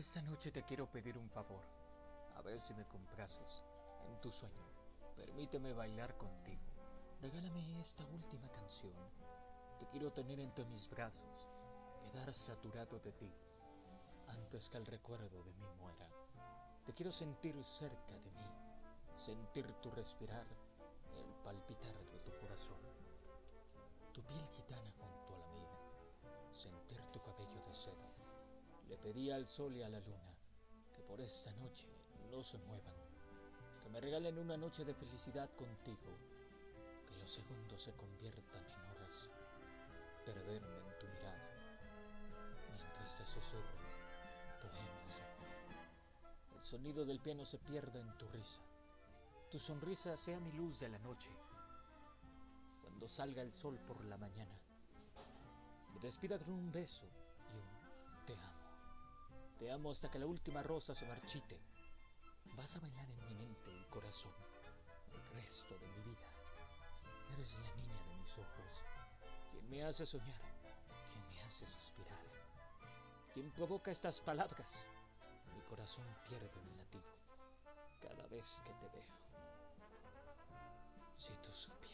Esta noche te quiero pedir un favor. A ver si me complaces. En tu sueño, permíteme bailar contigo. Regálame esta última canción. Te quiero tener entre mis brazos, quedar saturado de ti, antes que el recuerdo de mí muera. Te quiero sentir cerca de mí, sentir tu respirar, el palpitar de tu corazón. Tu piel gitana junto a la mía, sentir tu cabello de seda pedí al sol y a la luna que por esta noche no se muevan, que me regalen una noche de felicidad contigo, que los segundos se conviertan en horas, perderme en tu mirada, mientras te susurro poemas de amor. El sonido del piano se pierda en tu risa, tu sonrisa sea mi luz de la noche. Cuando salga el sol por la mañana, me despida con un beso y un te amo. Te amo hasta que la última rosa se marchite. Vas a bailar en mi mente y corazón el resto de mi vida. Eres la niña de mis ojos, quien me hace soñar, quien me hace suspirar, quien provoca estas palabras. Mi corazón pierde un latido cada vez que te veo. Si tú supieras.